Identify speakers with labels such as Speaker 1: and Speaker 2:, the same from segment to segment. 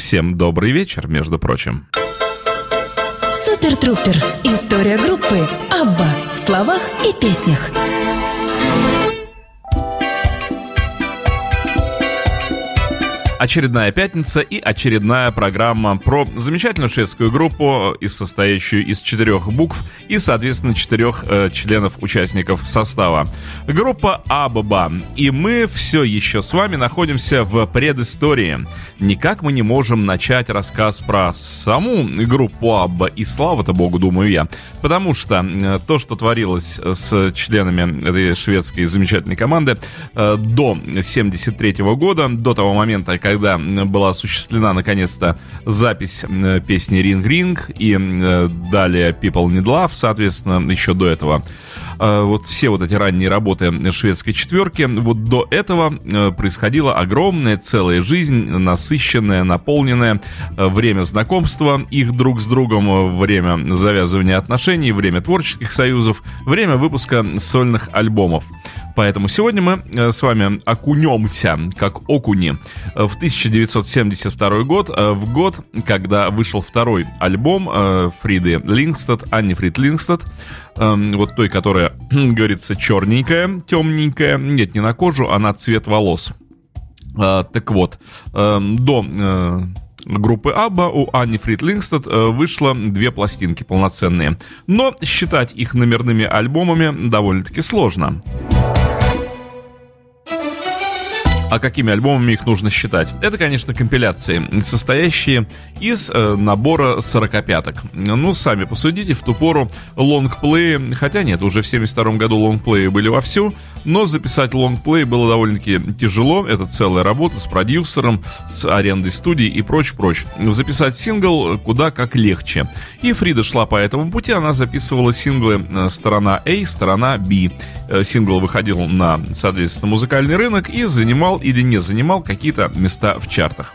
Speaker 1: Всем добрый вечер, между прочим.
Speaker 2: Супер Трупер. История группы Абба в словах и песнях.
Speaker 1: Очередная пятница и очередная программа про замечательную шведскую группу, из состоящую из четырех букв и, соответственно, четырех э, членов участников состава. Группа Абба. И мы все еще с вами находимся в предыстории. Никак мы не можем начать рассказ про саму группу Абба, и слава-то богу, думаю я. Потому что э, то, что творилось с членами этой шведской замечательной команды э, до 73 года, до того момента, когда когда была осуществлена наконец-то запись песни «Ring Ring» и далее «People Need Love», соответственно, еще до этого вот все вот эти ранние работы шведской четверки, вот до этого э, происходила огромная целая жизнь, насыщенная, наполненная, э, время знакомства их друг с другом, время завязывания отношений, время творческих союзов, время выпуска сольных альбомов. Поэтому сегодня мы э, с вами окунемся, как окуни, в 1972 год, в год, когда вышел второй альбом Фриды Лингстад, Анни Фрид Лингстад, эм, вот той, которая, говорится, черненькая, темненькая, нет, не на кожу, а на цвет волос. Э, так вот, э, до... Э, группы Абба у Анни Фрид Лингстед э, вышло две пластинки полноценные. Но считать их номерными альбомами довольно-таки сложно. А какими альбомами их нужно считать? Это, конечно, компиляции, состоящие из э, набора сорокопяток. Ну, сами посудите, в ту пору лонгплеи, хотя нет, уже в 72 году лонгплеи были вовсю, но записать лонгплей было довольно-таки тяжело. Это целая работа с продюсером, с арендой студии и прочь-прочь. Записать сингл куда как легче. И Фрида шла по этому пути, она записывала синглы э, сторона A, сторона B. Э, сингл выходил на, соответственно, музыкальный рынок и занимал или не занимал какие-то места в чартах.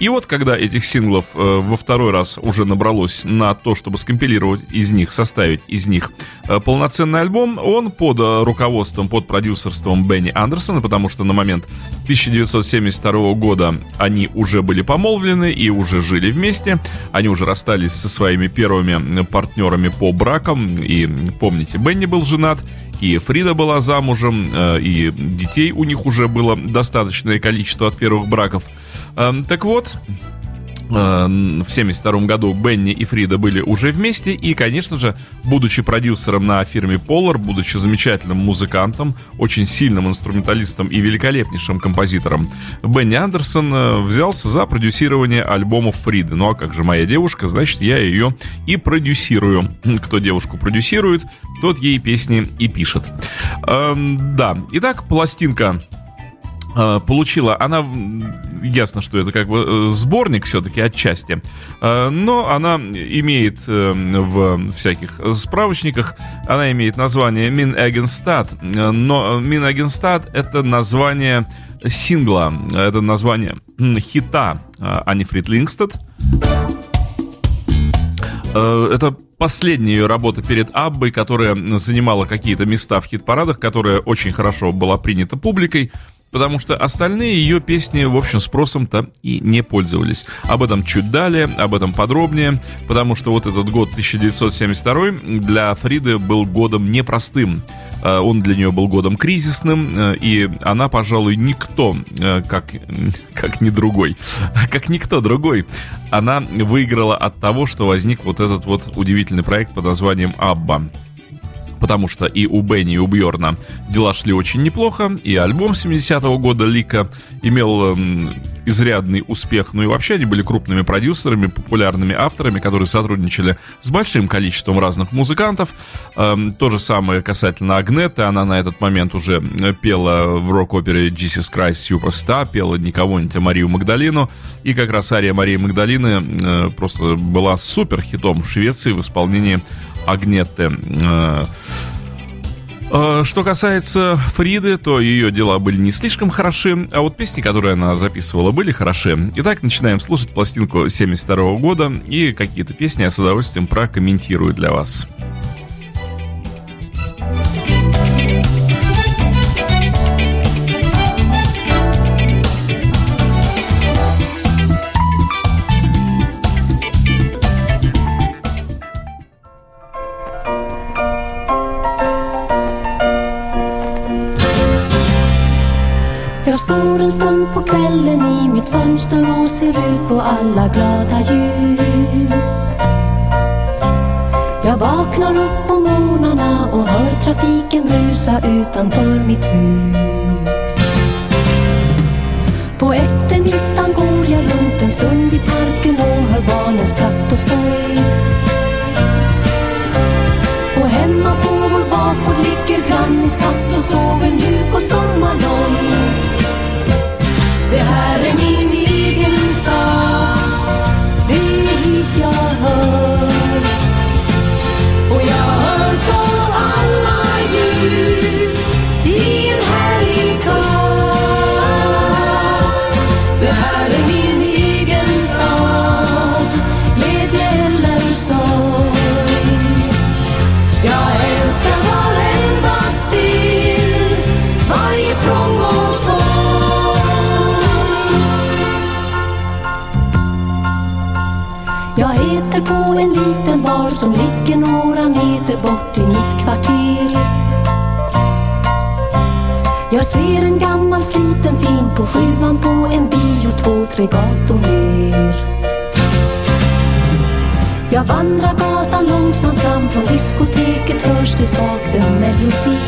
Speaker 1: И вот когда этих синглов э, во второй раз уже набралось на то, чтобы скомпилировать из них, составить из них э, полноценный альбом, он под э, руководством, под продюсерством Бенни Андерсона, потому что на момент 1972 года они уже были помолвлены и уже жили вместе, они уже расстались со своими первыми партнерами по бракам, и помните, Бенни был женат, и Фрида была замужем, э, и детей у них уже было достаточное количество от первых браков. Эм, так вот, э, в 72 году Бенни и Фрида были уже вместе, и, конечно же, будучи продюсером на фирме Polar, будучи замечательным музыкантом, очень сильным инструменталистом и великолепнейшим композитором, Бенни Андерсон э, взялся за продюсирование альбомов Фриды. Ну а как же моя девушка, значит, я ее и продюсирую. Кто девушку продюсирует, тот ей песни и пишет. Эм, да, итак, пластинка получила, она, ясно, что это как бы э, сборник все-таки отчасти, э, но она имеет э, в всяких справочниках, она имеет название Min Egenstad, но Egenstad это название сингла, это название хита Ани Фрид Лингстед. Это последняя ее работа перед Аббой, которая занимала какие-то места в хит-парадах, которая очень хорошо была принята публикой, потому что остальные ее песни, в общем, спросом-то и не пользовались. Об этом чуть далее, об этом подробнее, потому что вот этот год 1972 для Фриды был годом непростым. Э, он для нее был годом кризисным, э, и она, пожалуй, никто, э, как, как не другой, как никто другой, она выиграла от того, что возник вот этот вот удивительный проект под названием «Абба» потому что и у Бенни, и у Бьорна дела шли очень неплохо, и альбом 70-го года Лика имел эм, изрядный успех, ну и вообще они были крупными продюсерами, популярными авторами, которые сотрудничали с большим количеством разных музыкантов. Эм, то же самое касательно Агнеты, она на этот момент уже пела в рок-опере Jesus Christ Superstar, пела не кого-нибудь, а Марию Магдалину, и как раз ария Марии Магдалины э, просто была супер хитом в Швеции в исполнении Агнетты. Э, э, что касается Фриды, то ее дела были не слишком хороши, а вот песни, которые она записывала, были хороши. Итак, начинаем слушать пластинку 72 года, и какие-то песни я с удовольствием прокомментирую для вас.
Speaker 3: En stund på kvällen i mitt fönster och ser ut på alla glada ljus. Jag vaknar upp på morgnarna och hör trafiken brusa utanför mitt hus. På eftermiddagen går jag runt en stund i parken och hör barnens skratt och skoj. Och hemma på vår bakgård ligger grannens katt och sover mjuk och sommarloj. Det här är min egen stad, bort i mitt kvarter. Jag ser en gammal sliten film på sjuan på en bio två, tre gator ner. Jag vandrar gatan långsamt fram från diskoteket hörs det svagt en melodi.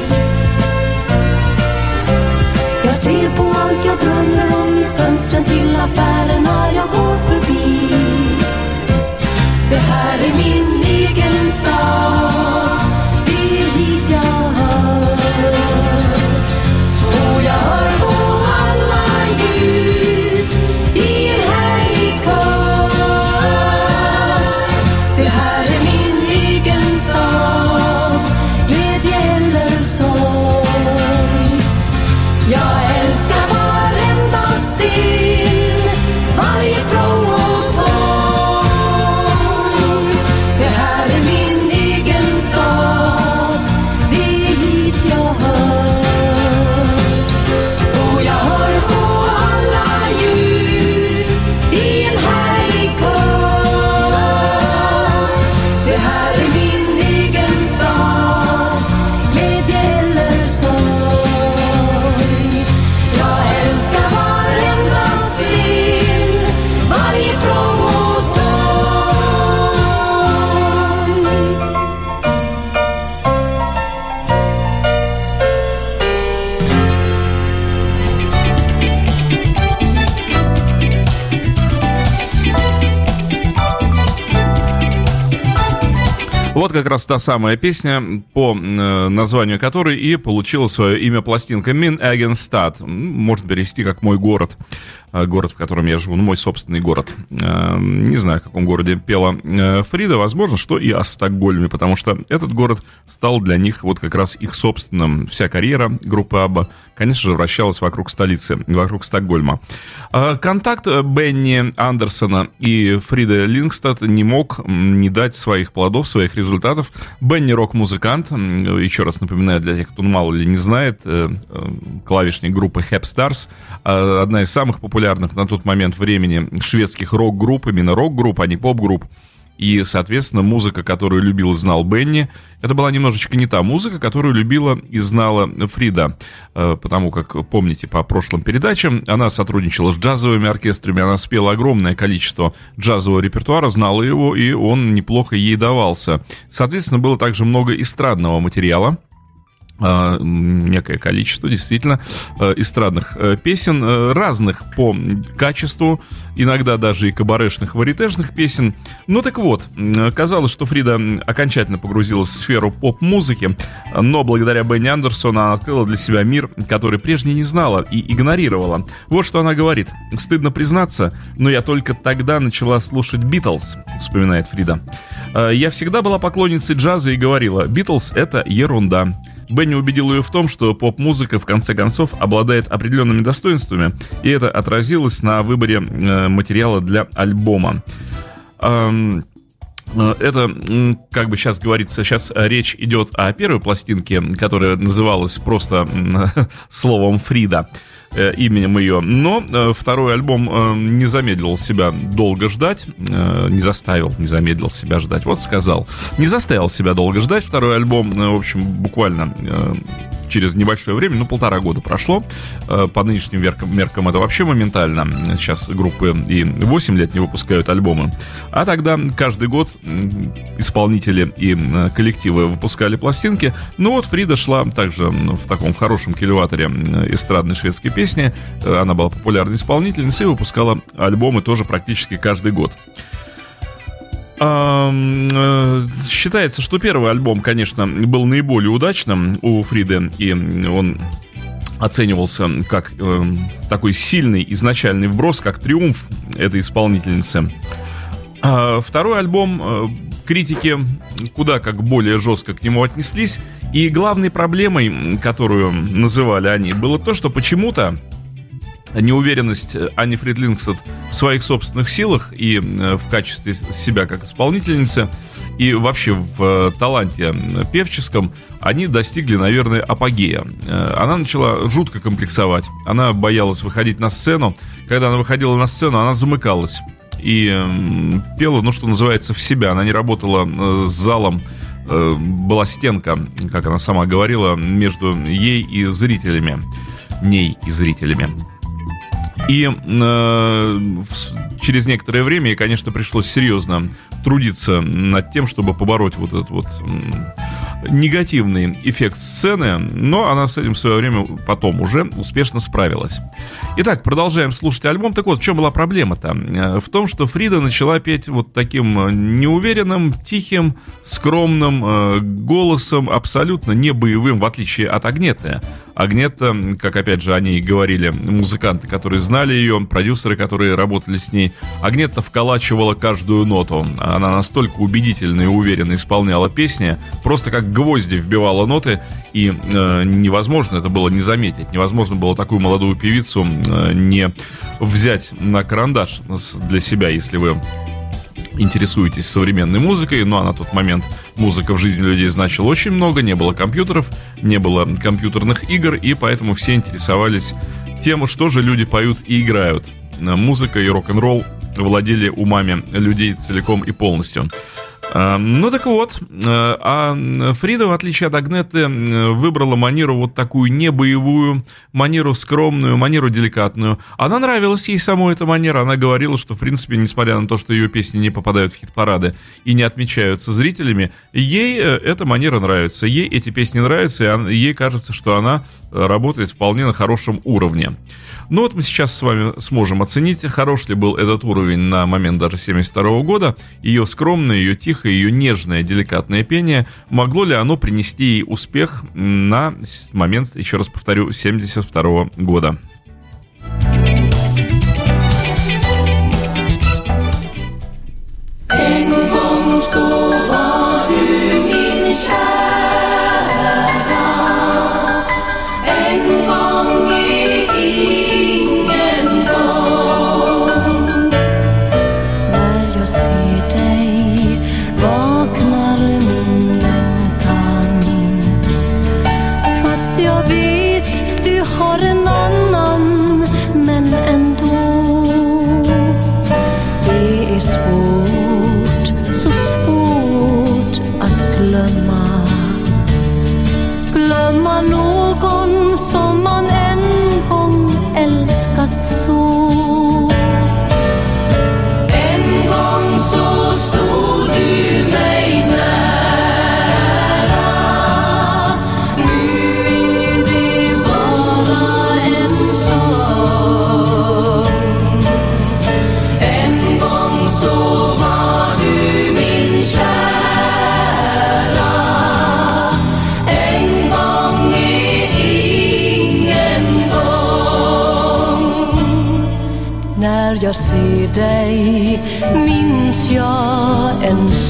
Speaker 3: Jag ser på allt jag drömmer om i fönstren till affärerna jag går förbi. Det här är min egen stad,
Speaker 1: как раз та самая песня, по э, названию которой и получила свое имя пластинка «Min Агенстад». Можно перевести как «Мой город». Э, Город, в котором я живу, ну, мой собственный город. Э, Не знаю, в каком городе пела э, Фрида. Возможно, что и о Стокгольме, потому что этот город стал для них вот как раз их собственным. Вся карьера группы Абба, конечно же, вращалась вокруг столицы, вокруг Стокгольма. Э, Контакт Бенни Андерсона и Фрида Лингстад не мог не дать своих плодов, своих результатов. Бенни рок-музыкант, еще раз напоминаю для тех, кто ну, мало ли не знает, клавишник группы Hep Stars, одна из самых популярных на тот момент времени шведских рок-групп, именно рок-групп, а не поп-групп. И, соответственно, музыка, которую любил и знал Бенни, это была немножечко не та музыка, которую любила и знала Фрида. Э, Потому как, помните, по прошлым передачам, она сотрудничала с джазовыми оркестрами, она спела огромное количество джазового репертуара, знала его, и он неплохо ей давался. Соответственно, было также много эстрадного материала, некое количество действительно э, эстрадных э, песен, э, разных по качеству, иногда даже и кабарешных, варитежных песен. Ну так вот, казалось, что Фрида окончательно погрузилась в сферу поп-музыки, но благодаря Бенни Андерсону она открыла для себя мир, который прежде не знала и игнорировала. Вот что она говорит. «Стыдно признаться, но я только тогда начала слушать Битлз», вспоминает Фрида. «Э, «Я всегда была поклонницей джаза и говорила, Битлз — это ерунда». Бенни убедил ее в том, что поп-музыка в конце концов обладает определенными достоинствами, и это отразилось на выборе э, материала для альбома. Э, Это, как бы сейчас говорится, сейчас речь идет о первой пластинке, которая называлась просто словом Фрида, именем ее. Но э, второй альбом э, не замедлил себя долго ждать, э, не заставил, не замедлил себя ждать. Вот сказал, не заставил себя долго ждать. Второй альбом, э, в общем, буквально э, через небольшое время, ну, полтора года прошло. Э, по нынешним меркам, меркам это вообще моментально. Сейчас группы и 8 лет не выпускают альбомы. А тогда каждый год исполнители и э, коллективы выпускали пластинки. Ну вот Фрида шла также в таком хорошем килеваторе эстрадной шведской песни. Э, она была популярной исполнительницей и выпускала альбомы тоже практически каждый год. Э, считается, что первый альбом, конечно, был наиболее удачным у Фриды, и он оценивался как э, такой сильный изначальный вброс, как триумф этой исполнительницы. А второй альбом э, критики куда как более жестко к нему отнеслись, и главной проблемой, которую называли они, было то, что почему-то неуверенность Ани Фридлингсет в своих собственных силах и э, в качестве себя как исполнительницы, и вообще в э, таланте певческом, они достигли, наверное, апогея. Э, она начала жутко комплексовать. Она боялась выходить на сцену. Когда она выходила на сцену, она замыкалась. И пела, ну, что называется, в себя. Она не работала с залом. Была стенка, как она сама говорила, между ей и зрителями. Ней и зрителями. И э, через некоторое время ей, конечно, пришлось серьезно трудиться над тем, чтобы побороть вот этот вот негативный эффект сцены, но она с этим в свое время потом уже успешно справилась. Итак, продолжаем слушать альбом. Так вот, в чем была проблема-то? Э, в том, что Фрида начала петь вот таким э, неуверенным, тихим, скромным э, голосом, абсолютно не боевым, в отличие от Агнеты. Агнета, как опять же они говорили музыканты, которые знали ее, продюсеры, которые работали с ней, Агнета вколачивала каждую ноту. Она настолько убедительно и уверенно исполняла песни, просто как гвозди вбивала ноты, и э, невозможно это было не заметить. Невозможно было такую молодую певицу э, не взять на карандаш для себя, если вы интересуетесь современной музыкой, но на тот момент музыка в жизни людей значила очень много, не было компьютеров, не было компьютерных игр, и поэтому все интересовались тем, что же люди поют и играют. Музыка и рок-н-ролл владели умами людей целиком и полностью. Эм, ну так вот, э, а Фрида, в отличие от Агнеты, выбрала манеру вот такую не боевую, манеру скромную, манеру деликатную. Она нравилась ей самой эта манера. Она говорила, что, в принципе, несмотря на то, что ее песни не попадают в хит-парады и не отмечаются зрителями, ей э, эта манера нравится. Ей эти песни нравятся, и ей кажется, что она работает вполне на хорошем уровне. Ну вот мы сейчас с вами сможем оценить, хорош ли был этот уровень на момент даже 72 года, ее скромное, ее тихое, ее нежное, деликатное пение, могло ли оно принести ей успех на момент, еще раз повторю, 72 года.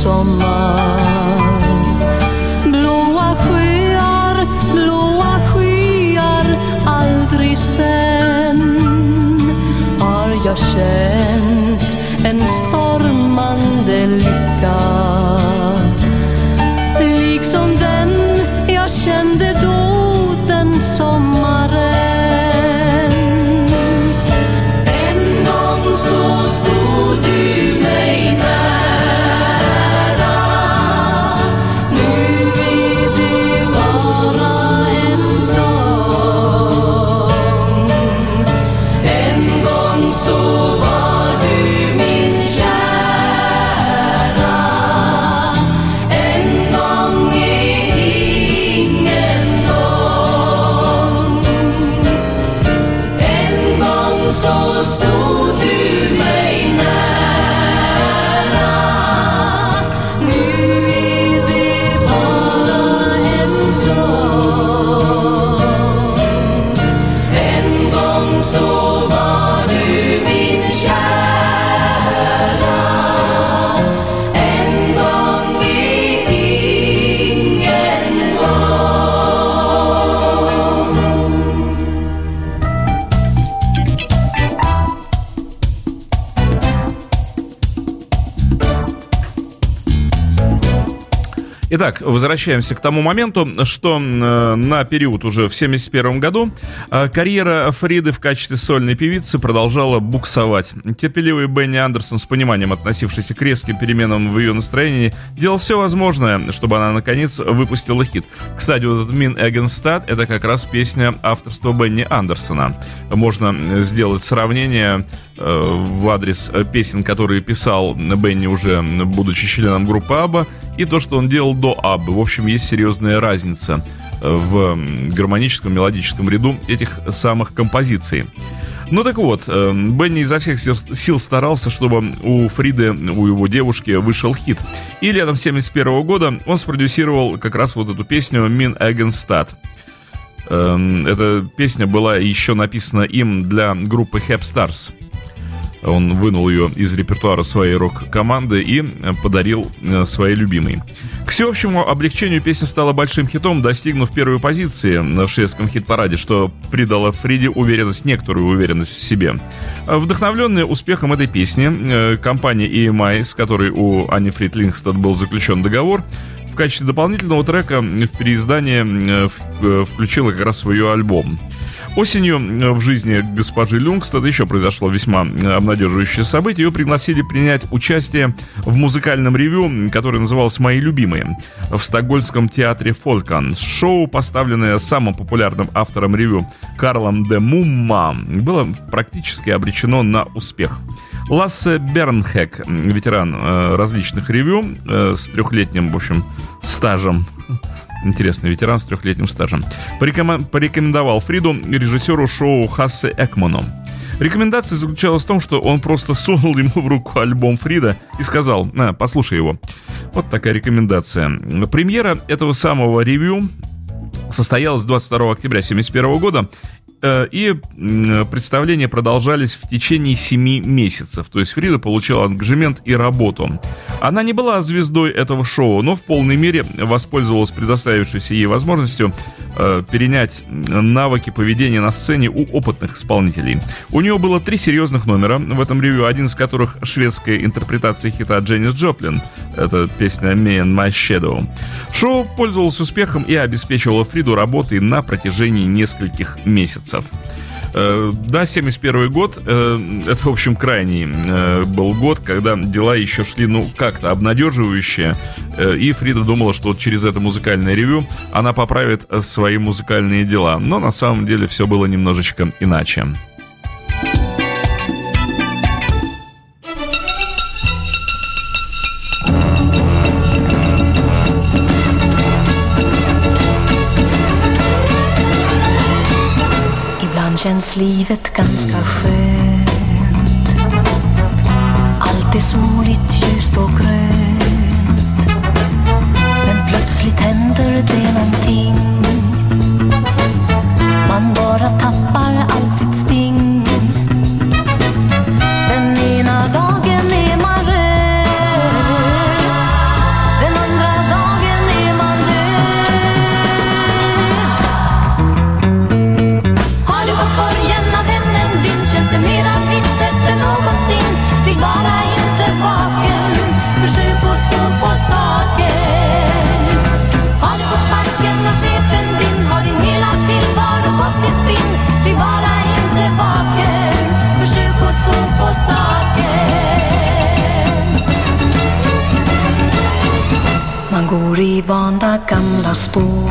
Speaker 3: Sommar. Blåa sjöar, blåa skyar aldrig sen har jag känt en stormande lycka.
Speaker 1: Итак, возвращаемся к тому моменту, что э, на период уже в 71 году э, карьера Фриды в качестве сольной певицы продолжала буксовать. Терпеливый Бенни Андерсон с пониманием относившийся к резким переменам в ее настроении делал все возможное, чтобы она наконец выпустила хит. Кстати, вот этот Min Against это как раз песня авторства Бенни Андерсона. Можно сделать сравнение э, в адрес песен, которые писал Бенни уже будучи членом группы Аба, и то, что он делал до Аббы. В общем, есть серьезная разница э, в гармоническом, мелодическом ряду этих самых композиций. Ну так вот, э, Бенни изо всех сил старался, чтобы у Фриды, у его девушки, вышел хит. И летом 71 года он спродюсировал как раз вот эту песню «Min Against эм, Эта песня была еще написана им для группы Hep Stars. Он вынул ее из репертуара своей рок-команды и э, подарил э, своей любимой. К всеобщему облегчению песня стала большим хитом, достигнув первой позиции в шведском хит-параде, что придало Фриде уверенность, некоторую уверенность в себе. Вдохновленная успехом этой песни, э, компания EMI, с которой у Ани Фрид Лингстад был заключен договор, в качестве дополнительного трека в переиздание включила как раз свой альбом. Осенью э, в жизни госпожи Люнгстад еще произошло весьма э, обнадеживающее событие. Ее пригласили принять участие в музыкальном ревю, которое называлось «Мои любимые» в Стокгольмском театре Фолькан. Шоу, поставленное самым популярным автором ревю Карлом де Мумма, было практически обречено на успех. Лассе Бернхек, ветеран э, различных ревю э, с трехлетним, в общем, стажем интересный ветеран с трехлетним стажем, порекомендовал Фриду режиссеру шоу Хассе Экману. Рекомендация заключалась в том, что он просто сунул ему в руку альбом Фрида и сказал, на, послушай его. Вот такая рекомендация. Премьера этого самого ревью состоялась 22 октября 1971 года и представления продолжались в течение семи месяцев. То есть Фрида получила ангажемент и работу. Она не была звездой этого шоу, но в полной мере воспользовалась предоставившейся ей возможностью э, перенять навыки поведения на сцене у опытных исполнителей. У нее было три серьезных номера в этом ревью, один из которых шведская интерпретация хита Дженнис Джоплин. Это песня «Me and My Shadow». Шоу пользовалось успехом и обеспечивало Фриду работой на протяжении нескольких месяцев месяцев. Э, да, 71 год, э, это, в общем, крайний э, был год, когда дела еще шли, ну, как-то обнадеживающие, и Фрида думала, что вот через это музыкальное ревю она поправит свои музыкальные дела, но на самом деле все было немножечко иначе.
Speaker 3: Känns livet ganska skönt. Allt är soligt, ljust och grönt. Men plötsligt händer det någonting. Man bara tappar allt sitt steg går i vanda gamla spår.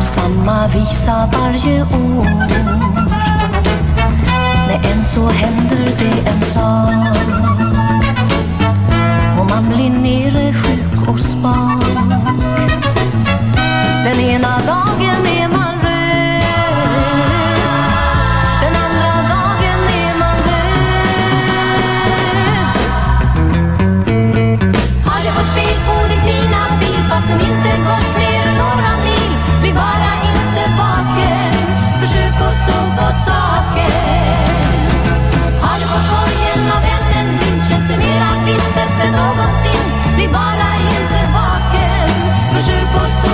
Speaker 3: Samma visa varje år. Men än så händer det en sak. Och man blir nere sjuk och spak. Den ena dagen är man fastän inte gått mer än några mil. Bli bara inte vaken, försök att så på saken. Har du fått korgen av vännen din känns det mera visset än någonsin? Bli bara inte vaken, försök att så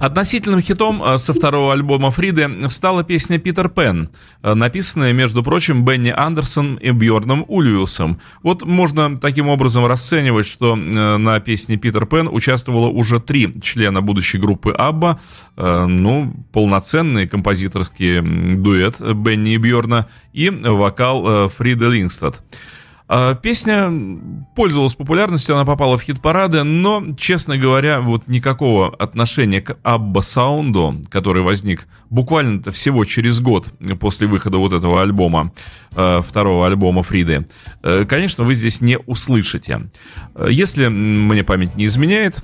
Speaker 1: Относительным хитом э, со второго альбома Фриды стала песня «Питер Пен», э, написанная, между прочим, Бенни Андерсон и Бьорном Ульвиусом. Вот можно таким образом расценивать, что э, на песне «Питер Пен» участвовало уже три члена будущей группы «Абба», ну, полноценный композиторский дуэт Бенни и Бьорна и вокал Фриды Лингстад. А, песня пользовалась популярностью, она попала в хит-парады, но, честно говоря, вот никакого отношения к Абба Саунду, который возник буквально-то всего через год после выхода вот этого альбома, второго альбома Фриды, э, конечно, вы здесь не услышите. Э, если мне память не изменяет,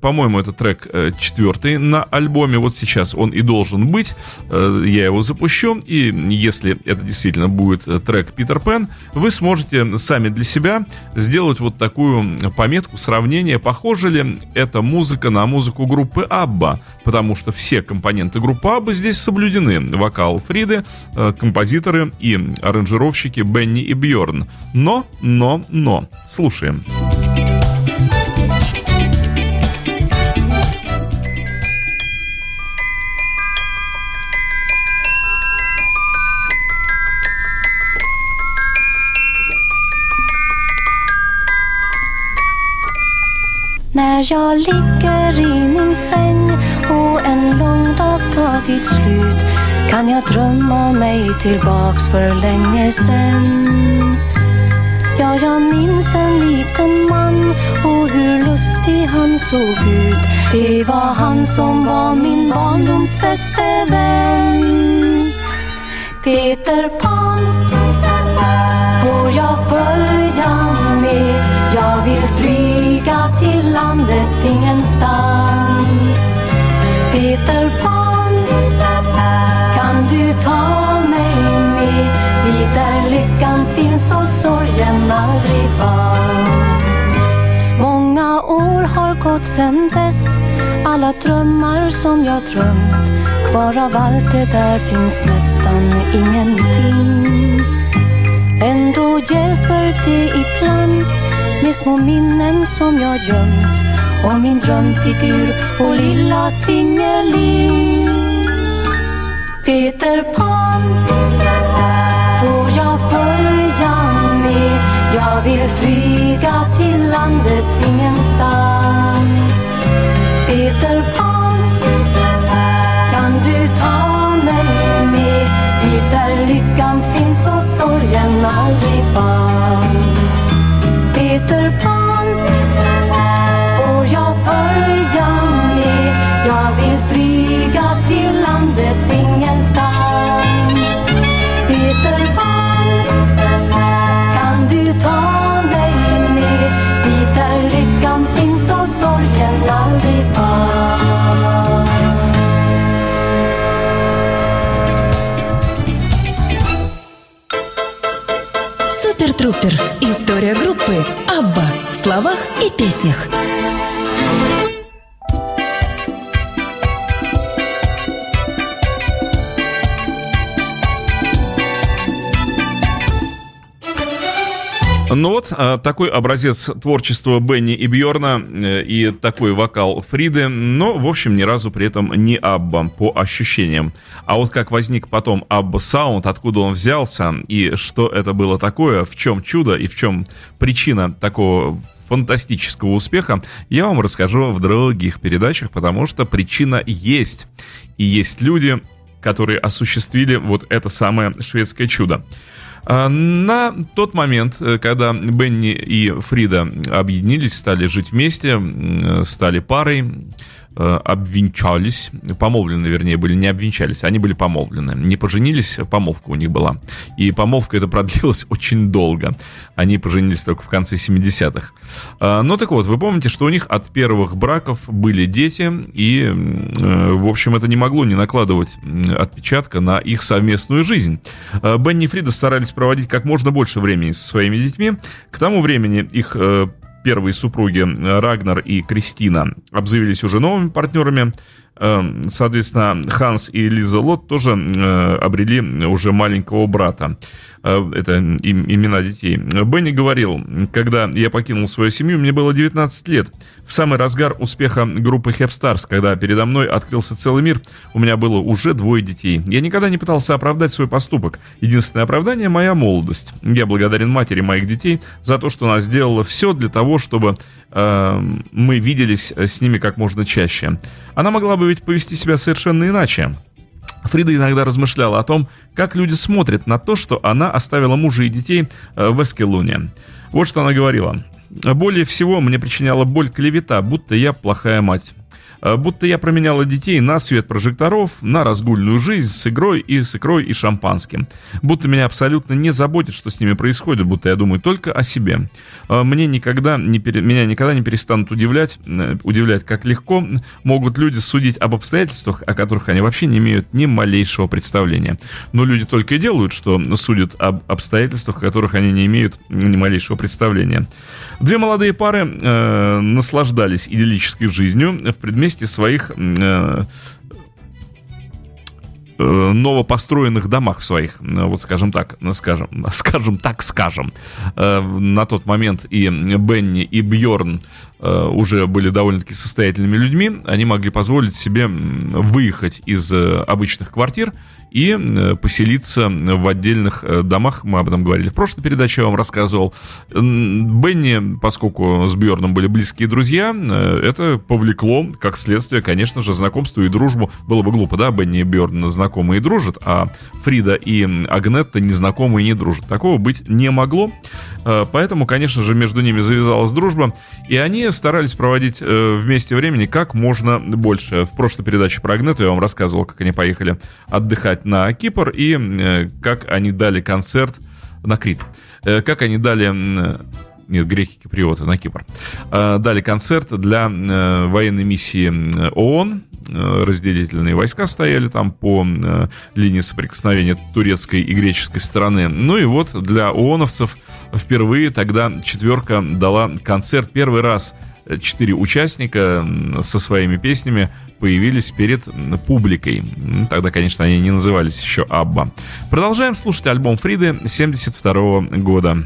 Speaker 1: по-моему, это трек четвертый на альбоме, вот сейчас он и должен быть, я его запущу, и если это действительно будет трек Питер Пен, вы сможете сами для себя сделать вот такую пометку, сравнение, похожа ли эта музыка на музыку группы Абба, потому что все компоненты группы Абба здесь соблюдены. Вокал Фриды, э, композиторы и аранжировщики Бенни и Бьорн. Но, но, но. Слушаем.
Speaker 3: När jag ligger i min säng och en lång dag tagit slut kan jag drömma mig tillbaks för länge sen. Ja, jag minns en liten man och hur lustig han såg ut. Det var han som var min barndoms bäste vän. Peter Pan, får jag följa med? Jag vill flyga till landet ingenstans. Gått sen dess, alla drömmar som jag drömt. Kvar av allt det där finns nästan ingenting. Ändå hjälper det ibland med små minnen som jag gömt och min drömfigur och lilla Tingeling. Peter Pan, får jag följa med? Jag vill flyga till landet ingen Peter Pan, kan du ta mig med dit där lyckan finns och sorgen aldrig fanns? Peter Pan
Speaker 2: Трупер. История группы Абба в словах и песнях.
Speaker 1: Ну вот, а, такой образец творчества Бенни и Бьорна э, и такой вокал Фриды, но, в общем, ни разу при этом не Абба, по ощущениям. А вот как возник потом Абба Саунд, откуда он взялся, и что это было такое, в чем чудо и в чем причина такого фантастического успеха, я вам расскажу в других передачах, потому что причина есть. И есть люди, которые осуществили вот это самое шведское чудо. А, на тот момент, э, когда Бенни и Фрида объединились, стали жить вместе, стали парой, Э, обвенчались, помолвлены, вернее, были, не обвенчались, они были помолвлены. Не поженились, помолвка у них была. И помолвка это продлилась очень долго. Они поженились только в конце 70-х. Э, ну так вот, вы помните, что у них от первых браков были дети, и, э, в общем, это не могло не накладывать отпечатка на их совместную жизнь. Бенни и Фрида старались проводить как можно больше времени со своими детьми. К тому времени их первые супруги Рагнар и Кристина обзавелись уже новыми партнерами. Эм, соответственно, Ханс и Лиза Лот тоже э, обрели уже маленького брата. Э, это имена детей. Бенни говорил, когда я покинул свою семью, мне было 19 лет. В самый разгар успеха группы Hepstars, когда передо мной открылся целый мир, у меня было уже двое детей. Я никогда не пытался оправдать свой поступок. Единственное оправдание – моя молодость. Я благодарен матери моих детей за то, что она сделала все для того, чтобы мы виделись с ними как можно чаще. Она могла бы ведь повести себя совершенно иначе. Фрида иногда размышляла о том, как люди смотрят на то, что она оставила мужа и детей э, в Эскелуне. Вот что она говорила. «Более всего мне причиняла боль клевета, будто я плохая мать. Э, будто я променяла детей на свет прожекторов, на разгульную жизнь с игрой и с икрой и шампанским. Будто меня абсолютно не заботит, что с ними происходит, будто я думаю только о себе. Э, мне никогда не пере... Меня никогда не перестанут удивлять, э, удивлять, как легко могут люди судить об обстоятельствах, о которых они вообще не имеют ни малейшего представления. Но люди только и делают, что судят об обстоятельствах, о которых они не имеют ни малейшего представления. Две молодые пары э, наслаждались идиллической жизнью в предместе своих э, э, новопостроенных домах своих, вот скажем так, скажем, скажем так, скажем. Э, на тот момент и Бенни, и Бьорн э, уже были довольно-таки состоятельными людьми, они могли позволить себе выехать из обычных квартир и э, поселиться в отдельных э, домах. Мы об этом говорили в прошлой передаче, я вам рассказывал. Бенни, поскольку с Бьорном были близкие друзья, э, это повлекло, как следствие, конечно же, знакомство и дружбу. Было бы глупо, да, Бенни и Бьорн знакомы и дружат, а Фрида и Агнетта не знакомы и не дружат. Такого быть не могло. Поэтому, конечно же, между ними завязалась дружба, и они старались проводить вместе времени как можно больше. В прошлой передаче про Агнету я вам рассказывал, как они поехали отдыхать на Кипр и э, как они дали концерт на Крит. Э, как они дали нет, греки киприоты на Кипр, э, дали концерт для военной миссии ООН. Разделительные войска стояли там по линии соприкосновения турецкой и греческой стороны. Ну и вот для ООНовцев впервые тогда четверка дала концерт первый раз четыре участника со своими песнями появились перед публикой. Тогда, конечно, они не назывались еще Абба. Продолжаем слушать альбом Фриды 72 года.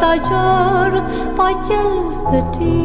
Speaker 3: ta jor pa cel petit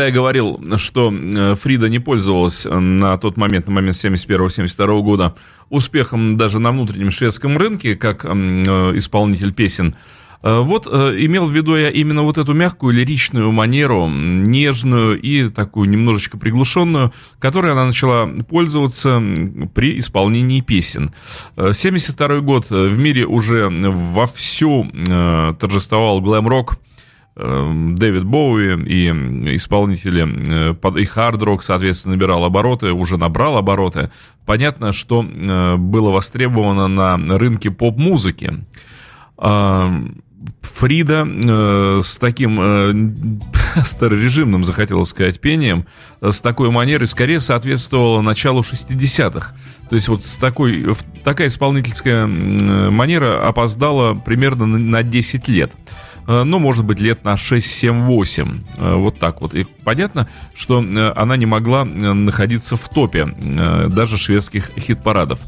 Speaker 1: когда я говорил, что э, Фрида не пользовалась на тот момент, на момент 71-72 года, успехом даже на внутреннем шведском рынке, как э, исполнитель песен, э, вот имел в виду я именно вот эту мягкую лиричную манеру, нежную и такую немножечко приглушенную, которой она начала пользоваться при исполнении песен. 72 год в мире уже вовсю торжествовал глэм-рок, Эм, Дэвид Боуи и исполнители э, и хард-рок, соответственно, набирал обороты, уже набрал обороты. Понятно, что э, было востребовано на рынке поп-музыки. Эм, Фрида э, с таким э, старорежимным, захотелось сказать, пением, с такой манерой скорее соответствовала началу 60-х. То есть вот с такой, такая исполнительская манера опоздала примерно на 10 лет. Э, ну, может быть, лет на 6, 7, 8. Вот так вот. И понятно, что э, она не могла э, находиться в топе даже шведских хит-парадов.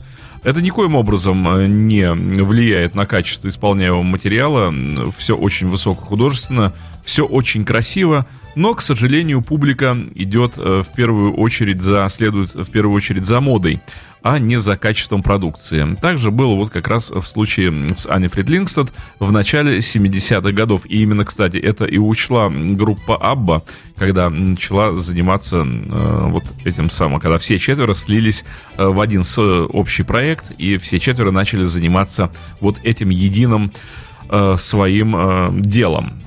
Speaker 1: Это никоим образом не влияет на качество исполняемого материала. Все очень высокохудожественно, все очень красиво, но, к сожалению, публика идет в первую очередь за, следует в первую очередь за модой а не за качеством продукции. Также было вот как раз в случае с Ани Фридлингстад в начале 70-х годов. И именно, кстати, это и учла группа Абба, когда начала заниматься э, вот этим самым, когда все четверо слились э, в один общий проект, и все четверо начали заниматься вот этим единым э, своим э, делом.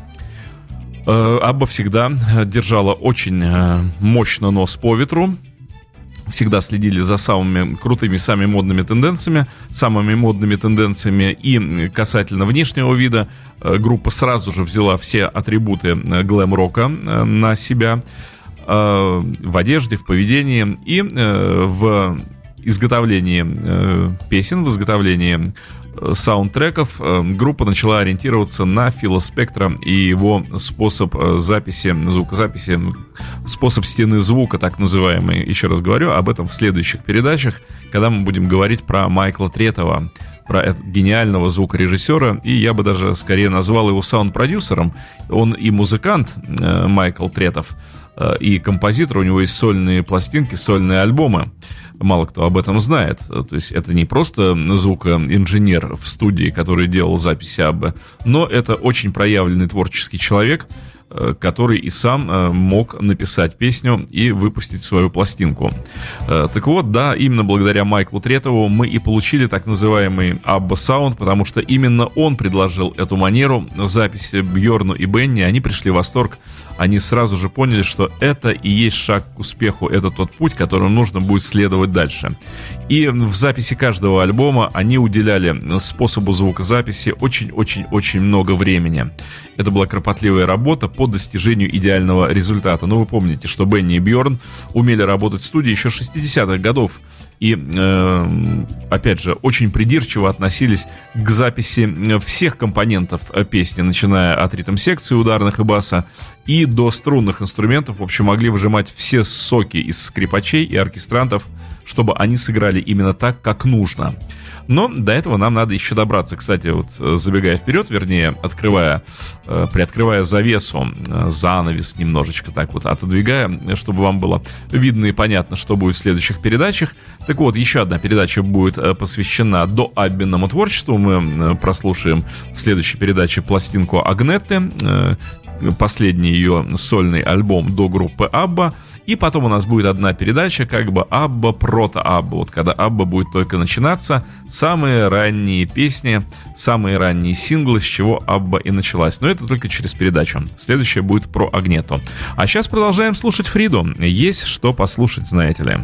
Speaker 1: Э, Абба всегда держала очень э, мощно нос по ветру, всегда следили за самыми крутыми, самыми модными тенденциями, самыми модными тенденциями и касательно внешнего вида. Э, группа сразу же взяла все атрибуты э, глэм-рока э, на себя в одежде, в поведении и в изготовлении песен, в изготовлении саундтреков э, группа начала ориентироваться на Фила Спектра и его способ э, записи, звукозаписи, способ стены звука, так называемый. Еще раз говорю об этом в следующих передачах, когда мы будем говорить про Майкла Третова, про гениального звукорежиссера, и я бы даже скорее назвал его саунд-продюсером. Он и музыкант, э, Майкл Третов, и композитор, у него есть сольные пластинки, сольные альбомы мало кто об этом знает. То есть это не просто звукоинженер в студии, который делал записи АБ, но это очень проявленный творческий человек, э, который и сам э, мог написать песню и выпустить свою пластинку. Э, так вот, да, именно благодаря Майклу Третову мы и получили так называемый Абба Саунд, потому что именно он предложил эту манеру записи Бьорну и Бенни. Они пришли в восторг они сразу же поняли, что это и есть шаг к успеху, это тот путь, которым нужно будет следовать дальше. И в записи каждого альбома они уделяли способу звукозаписи очень-очень-очень много времени. Это была кропотливая работа по достижению идеального результата. Но вы помните, что Бенни и Бьорн умели работать в студии еще 60-х годов и, э, опять же, очень придирчиво относились к записи всех компонентов песни, начиная от ритм-секции ударных и баса и до струнных инструментов. В общем, могли выжимать все соки из скрипачей и оркестрантов, чтобы они сыграли именно так, как нужно. Но до этого нам надо еще добраться. Кстати, вот э, забегая вперед, вернее, открывая, э, приоткрывая завесу, э, занавес немножечко так вот отодвигая, чтобы вам было видно и понятно, что будет в следующих передачах. Так вот, еще одна передача будет посвящена до обменному творчеству. Мы прослушаем в следующей передаче пластинку Агнетты, последний ее сольный альбом до группы Абба. И потом у нас будет одна передача, как бы Абба прото Абба. Вот когда Абба будет только начинаться, самые ранние песни, самые ранние синглы, с чего Абба и началась. Но это только через передачу. Следующая будет про Агнету. А сейчас продолжаем слушать Фриду. Есть что послушать, знаете ли.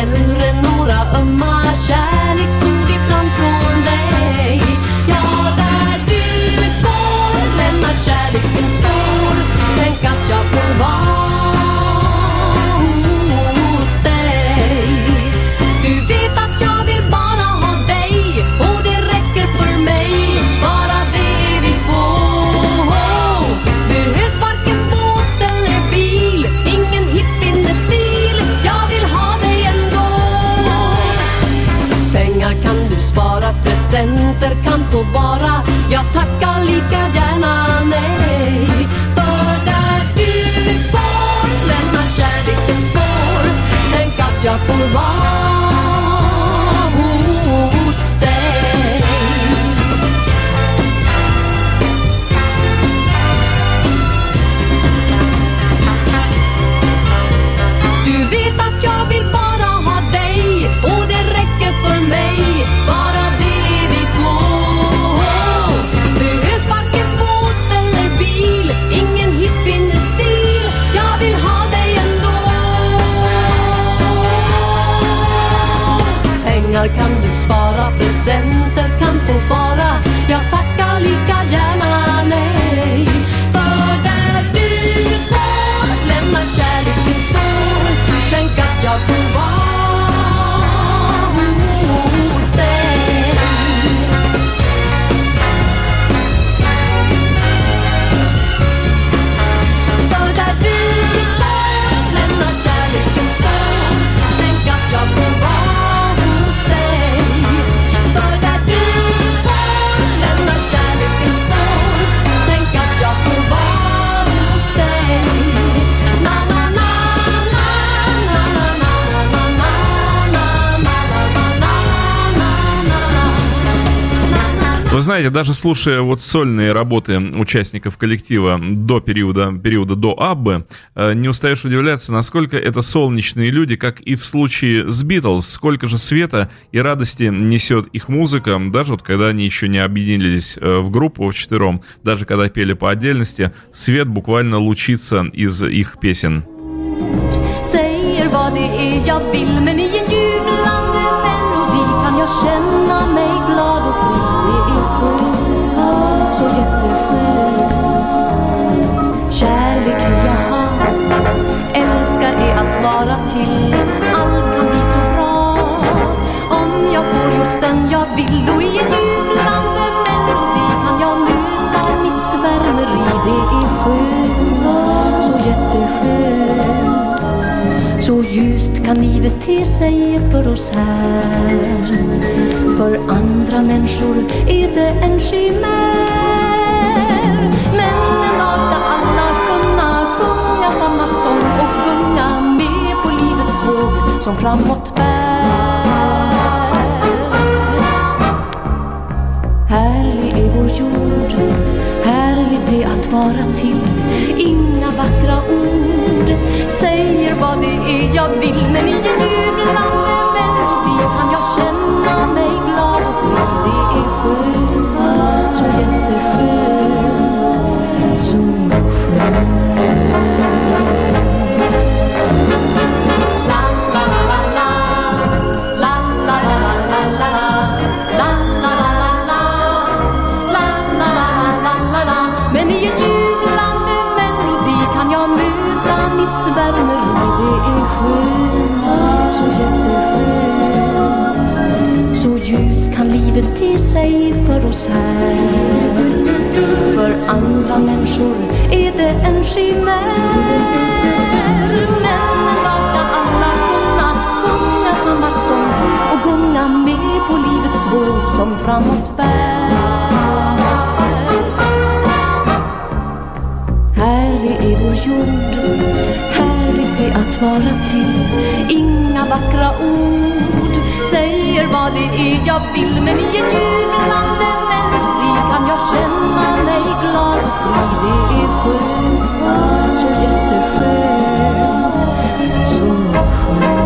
Speaker 3: heaven lika gärna nej. För där du går lämnar kärleken spår. Tänk att jag får vara Pengar kan du spara, presenter kan få vara
Speaker 1: Вы знаете, даже слушая вот сольные работы участников коллектива до периода, периода до Аббы, э, не устаешь удивляться, насколько это солнечные люди, как и в случае с Битлз, сколько же света и радости несет их музыка, даже вот когда они еще не объединились э, в группу в четвером, даже когда пели по отдельности, свет буквально лучится из их песен.
Speaker 3: Säger vad det är jag vill men i en jublande melodi kan jag känna Bara vara till. Allt kan bli så bra. Om jag får just den jag vill. Och i en jublande melodi kan jag möta mitt svärmeri. Det är skönt, så jätteskönt. Så ljust kan livet te sig för oss här. För andra människor är det en chimär. Men en dag ska alla kunna sjunga samma sång som framåt bär. Härlig är vår jord, härligt är att vara till. Inga vackra ord säger vad det är jag vill. Men i en jublande melodi kan jag känna mig glad och fri. Det är skönt, så jätteskönt, så skönt. Det skönt, så jätteskönt. Så ljus kan livet te sig för oss här. För andra människor är det en chimär Men en dag ska alla kunna sjunga samma sång och gunga med på livets våg som framåt bär. Härlig är vår jord, Svara till. Inga vackra ord säger vad det är jag vill. Men i ett jublande melodi kan jag känna mig glad och fri Det är skönt, så jätteskönt, så skönt.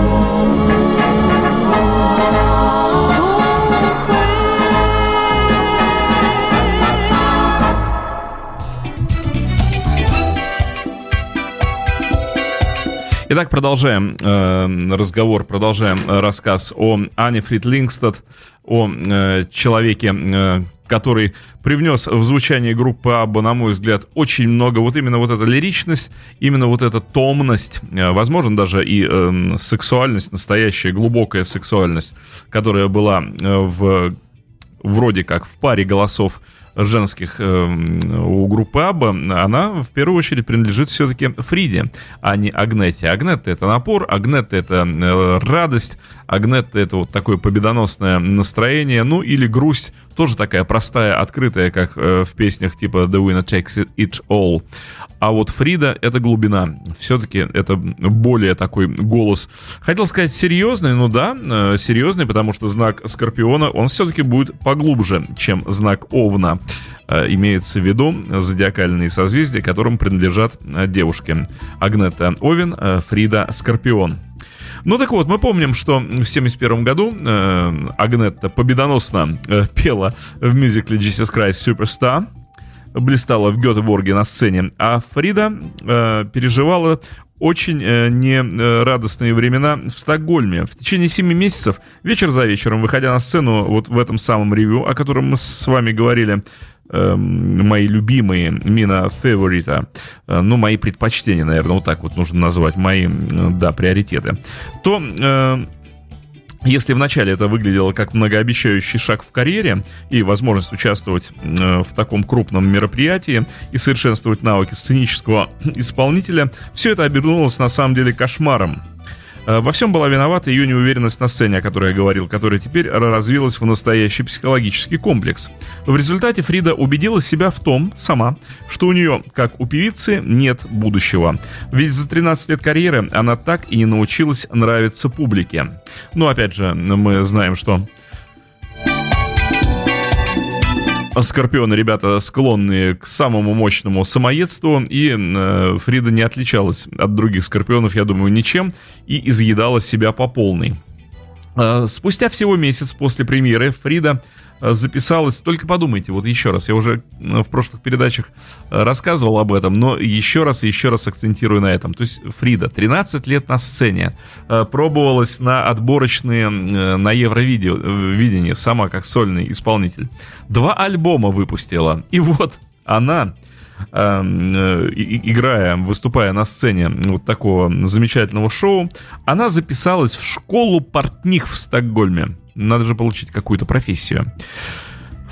Speaker 1: Итак, продолжаем э, разговор, продолжаем э, рассказ о Ане Фрид Лингстад, о э, человеке, э, который привнес в звучание группы Абба, на мой взгляд, очень много. Вот именно вот эта лиричность, именно вот эта томность, э, возможно, даже и э, сексуальность, настоящая глубокая сексуальность, которая была э, в вроде как в паре голосов женских э, у группы Абба, она в первую очередь принадлежит все-таки Фриде, а не Агнете. Агнетта это напор, Агнетта это э, радость, Агнетта это вот такое победоносное настроение, ну или грусть тоже такая простая, открытая, как э, в песнях типа The Winner Takes It All. А вот Фрида — это глубина. Все-таки это более такой голос. Хотел сказать серьезный, ну да, э, серьезный, потому что знак Скорпиона, он все-таки будет поглубже, чем знак Овна. Э, имеется в виду зодиакальные созвездия, которым принадлежат девушки. Агнета Овен, Фрида Скорпион. Ну так вот, мы помним, что в 1971 году э, Агнетта победоносно э, пела в мюзикле Jesus Christ Superstar, блистала в Гетеборге на сцене, а Фрида э, переживала очень э, нерадостные времена в Стокгольме. В течение 7 месяцев, вечер за вечером, выходя на сцену вот в этом самом ревью, о котором мы с вами говорили, э, мои любимые, Мина Фаворита, э, ну, мои предпочтения, наверное, вот так вот нужно назвать, мои, э, да, приоритеты, то... Э, если вначале это выглядело как многообещающий шаг в карьере и возможность участвовать э, в таком крупном мероприятии и совершенствовать навыки сценического исполнителя, все это обернулось на самом деле кошмаром. Э, во всем была виновата ее неуверенность на сцене, о которой я говорил, которая теперь развилась в настоящий психологический комплекс. В результате Фрида убедила себя в том, сама, что у нее, как у певицы, нет будущего. Ведь за 13 лет карьеры она так и не научилась нравиться публике. Но опять же, мы знаем, что Скорпионы, ребята, склонные к самому мощному самоедству, и э, Фрида не отличалась от других скорпионов, я думаю, ничем, и изъедала себя по полной. Э, спустя всего месяц после премьеры Фрида Э, записалась. Только подумайте, вот еще раз, я уже э, в прошлых передачах э, рассказывал об этом, но еще раз и еще раз акцентирую на этом. То есть Фрида 13 лет на сцене, пробовалась на отборочные на Евровидении, сама как сольный исполнитель. Два альбома выпустила, и вот она играя, выступая на сцене вот такого замечательного шоу, она записалась в школу портних в Стокгольме. Надо же получить какую-то профессию.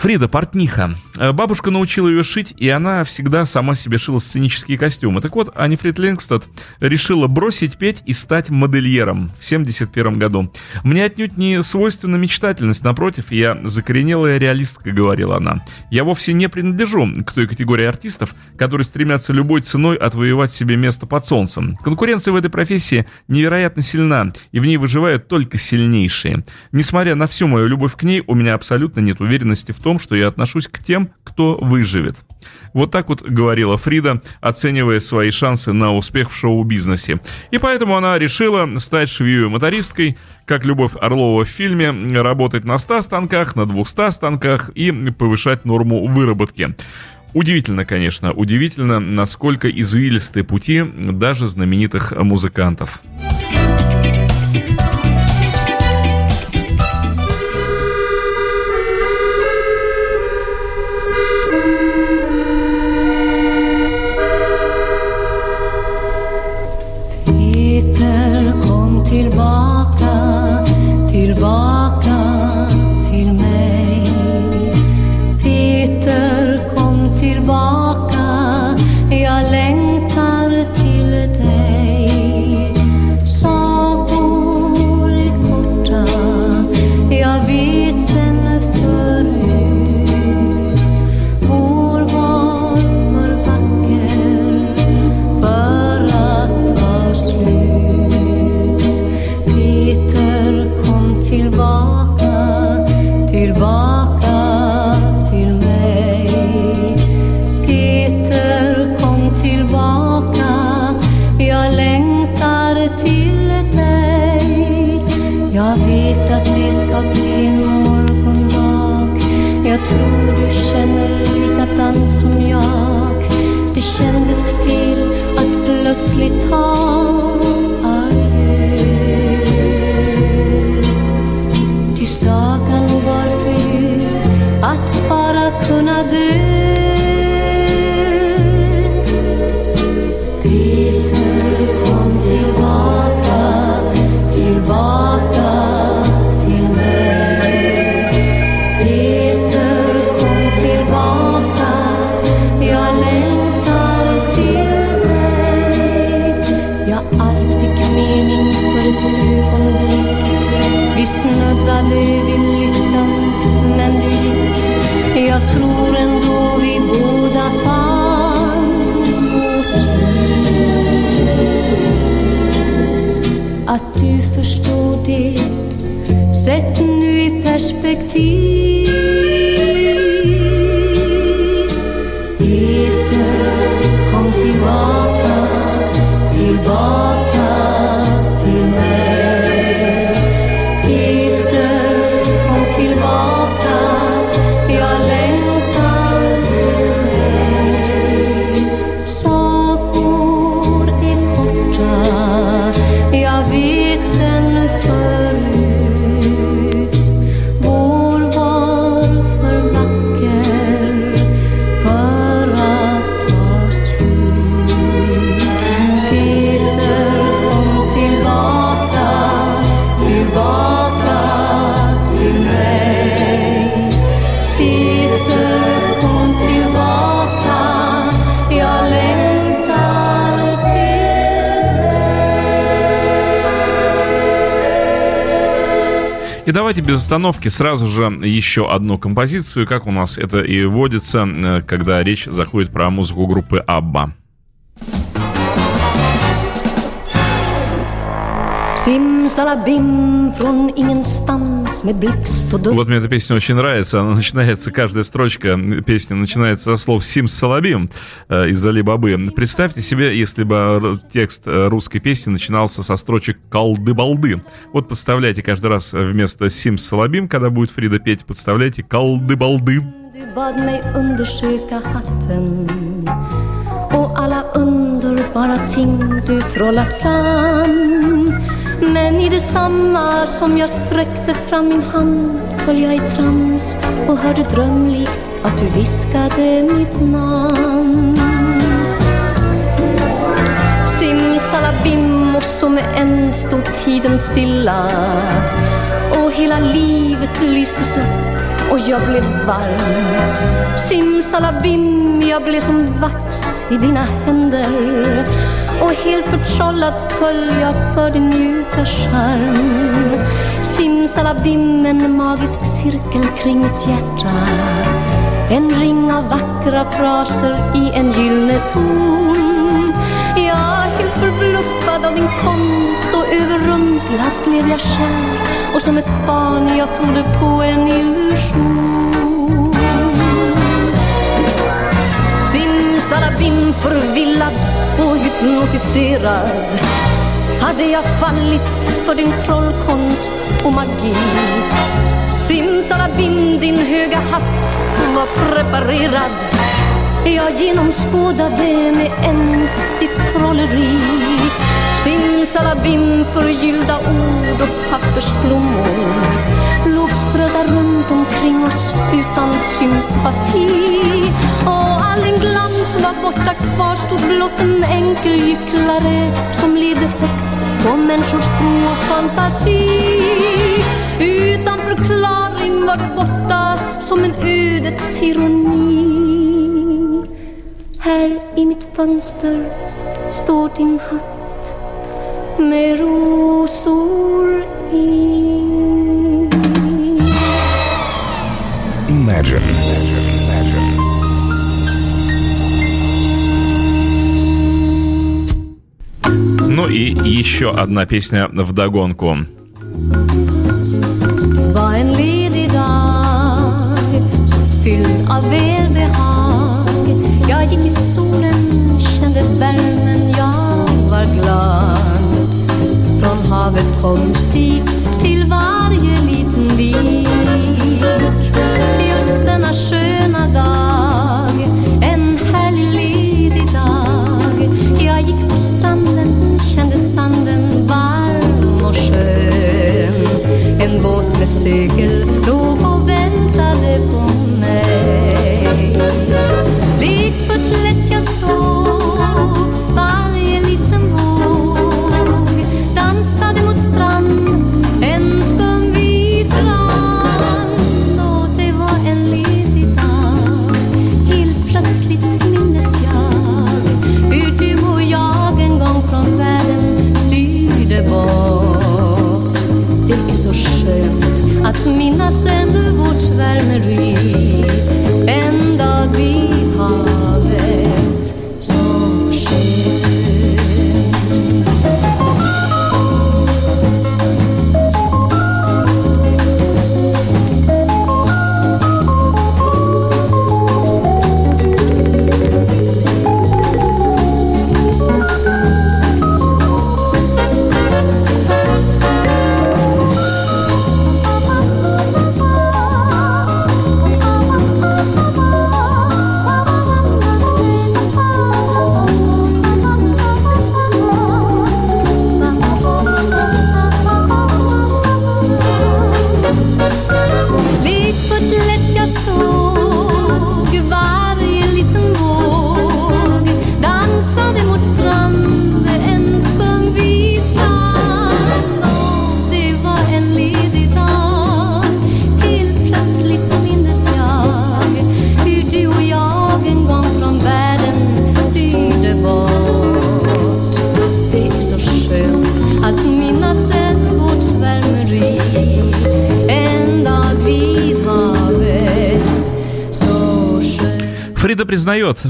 Speaker 1: Фрида портниха. Э, бабушка научила ее шить, и она всегда сама себе шила сценические костюмы. Так вот, Анифрид Лингстад решила бросить петь и стать модельером в 71 году. «Мне отнюдь не свойственна мечтательность, напротив, я закоренелая реалистка», — говорила она. «Я вовсе не принадлежу к той категории артистов, которые стремятся любой ценой отвоевать себе место под солнцем. Конкуренция в этой профессии невероятно сильна, и в ней выживают только сильнейшие. Несмотря на всю мою любовь к ней, у меня абсолютно нет уверенности в том, том, что я отношусь к тем, кто выживет. Вот так вот говорила Фрида, оценивая свои шансы на успех в шоу-бизнесе. И поэтому она решила стать швеей-мотористкой, как Любовь Орлова в фильме, работать на 100 станках, на 200 станках и повышать норму выработки. Удивительно, конечно, удивительно, насколько извилистые пути даже знаменитых музыкантов.
Speaker 3: Snuddade vid lyckan men du gick jag tror ändå vi båda fann vårt. Att du förstår det, sätt nu i perspektiv.
Speaker 1: Без остановки сразу же еще одну композицию, как у нас это и водится, э, когда речь заходит про музыку группы Абба. Вот мне эта песня очень нравится. Она начинается, каждая строчка песни начинается со слов «Сим Салабим» э, из Али Бабы. Представьте себе, если бы р- текст э, русской песни начинался со строчек «Колды-балды». Вот подставляйте каждый раз вместо «Сим Салабим», когда будет Фрида петь, подставляйте «Колды-балды».
Speaker 3: Och alla underbara ting du trollat fram. Men i detsamma som jag sträckte fram min hand föll jag i trans och hörde drömlikt att du viskade mitt namn. Simsalabim och så med en stod tiden stilla och hela livet lystes upp och jag blev varm. Simsalabim, jag blev som vax i dina händer och helt förtrollad föll jag för din mjuka charm. Simsalabim, en magisk cirkel kring mitt hjärta. En ring av vackra fraser i en gyllene ton. Jag helt förbluffad av din konst och överrumplad blev jag kär. Och som ett barn jag trodde på en illusion. Simsalabim förvillad och hypnotiserad. Hade jag fallit för din trollkonst och magi? Simsalabim, din höga hatt var preparerad. Jag genomskådade med ens ditt trolleri. Simsalabim, förgyllda ord och pappersblommor låg strödda runt omkring oss utan sympati all din glans var borta kvar stod blott en enkel gycklare som levde högt på människors tro och fantasi utan förklaring var du borta som en ödets ironi Här i mitt fönster står din hatt med rosor i
Speaker 4: Imagine. Imagine.
Speaker 1: Ну и еще одна песня
Speaker 3: glad. Från havet kom musik sé minnas ännu vårt svärmeri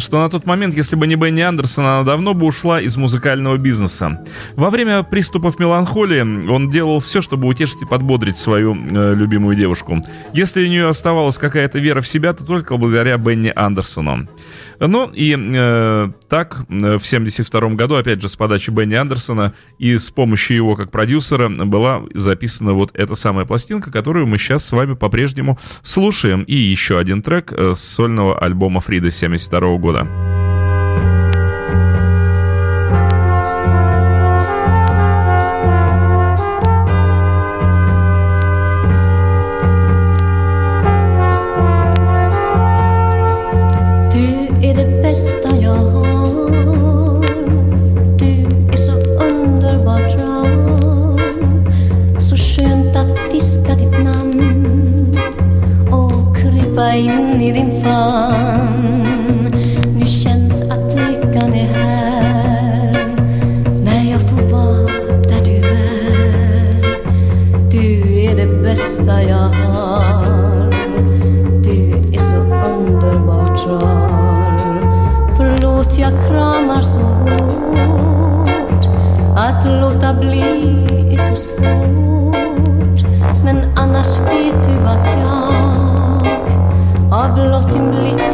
Speaker 1: что на тот момент, если бы не Бенни Андерсон, она давно бы ушла из музыкального бизнеса. Во время приступов меланхолии он делал все, чтобы утешить и подбодрить свою э, любимую девушку. Если у нее оставалась какая-то вера в себя, то только благодаря Бенни Андерсону. Ну и э, так э, в 72 году, опять же, с подачи Бенни Андерсона и с помощью его как продюсера была записана вот эта самая пластинка, которую мы сейчас с вами по-прежнему слушаем. И еще один трек э, с сольного альбома Фрида 72 года.
Speaker 3: 爱你的 đi.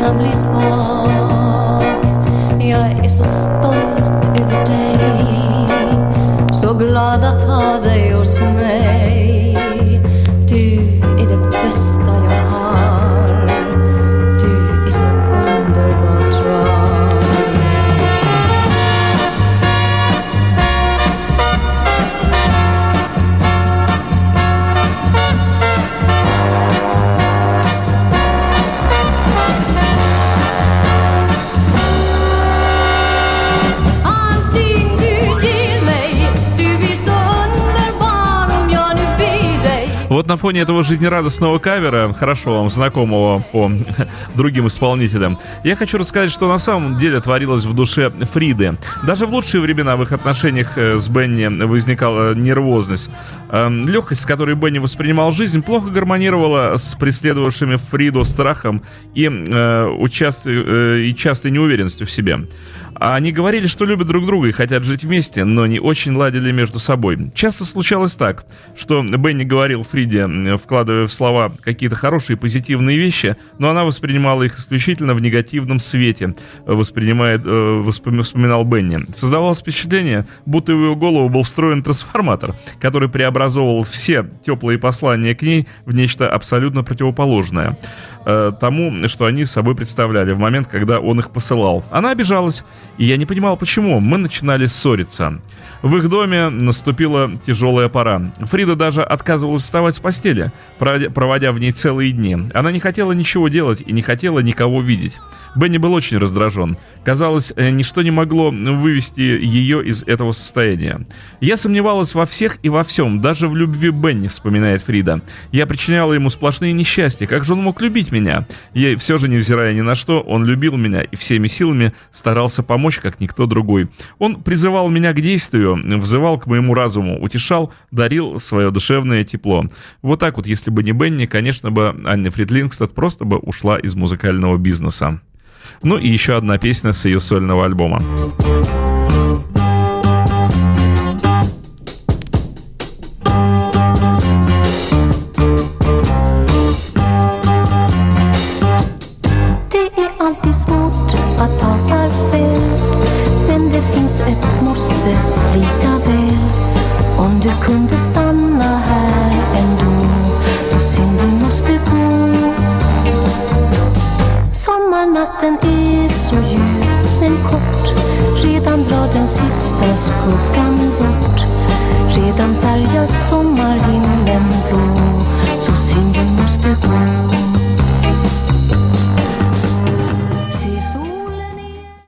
Speaker 3: Kan bli svag Jag är så stolt över dig. Så glad att ha dig hos mig.
Speaker 1: На фоне этого жизнерадостного кавера, хорошо вам знакомого по другим исполнителям, я хочу рассказать, что на самом деле творилось в душе Фриды. Даже в лучшие времена в их отношениях э, с Бенни возникала нервозность. Эм, Легкость, с которой Бенни воспринимал жизнь, плохо гармонировала с преследовавшими Фриду страхом и, э, участ- э, и частой неуверенностью в себе. Они говорили, что любят друг друга и хотят жить вместе, но не очень ладили между собой. Часто случалось так, что Бенни говорил Фриде, вкладывая в слова какие-то хорошие позитивные вещи, но она воспринимала их исключительно в негативном свете, воспринимает, э, вспоминал Бенни. Создавалось впечатление, будто в его голову был встроен трансформатор, который преобразовывал все теплые послания к ней в нечто абсолютно противоположное э, тому, что они собой представляли в момент, когда он их посылал. Она обижалась, и я не понимал, почему. Мы начинали ссориться. В их доме наступила тяжелая пора. Фрида даже отказывалась вставать с постели, проводя- в ней целые дни. Она не хотела ничего делать и не хотела никого видеть. Бенни был очень раздражен. Казалось, э, ничто не могло вывести ее из этого состояния. «Я сомневалась во всех и во всем, даже в любви Бенни», — вспоминает Фрида. «Я причиняла ему сплошные несчастья. Как же он мог любить меня?» И все же, невзирая ни на что, он любил меня и всеми силами старался помочь, как никто другой. Он призывал меня к действию, взывал к моему разуму, утешал, дарил свое душевное тепло. Вот так вот, если бы не Бенни, конечно бы Анна Фридлингстад просто бы ушла из музыкального бизнеса. Ну и еще одна песня с ее сольного альбома.
Speaker 3: Den skuggan bort. Redan färgas sommarhimlen blå. Så synd du måste gå.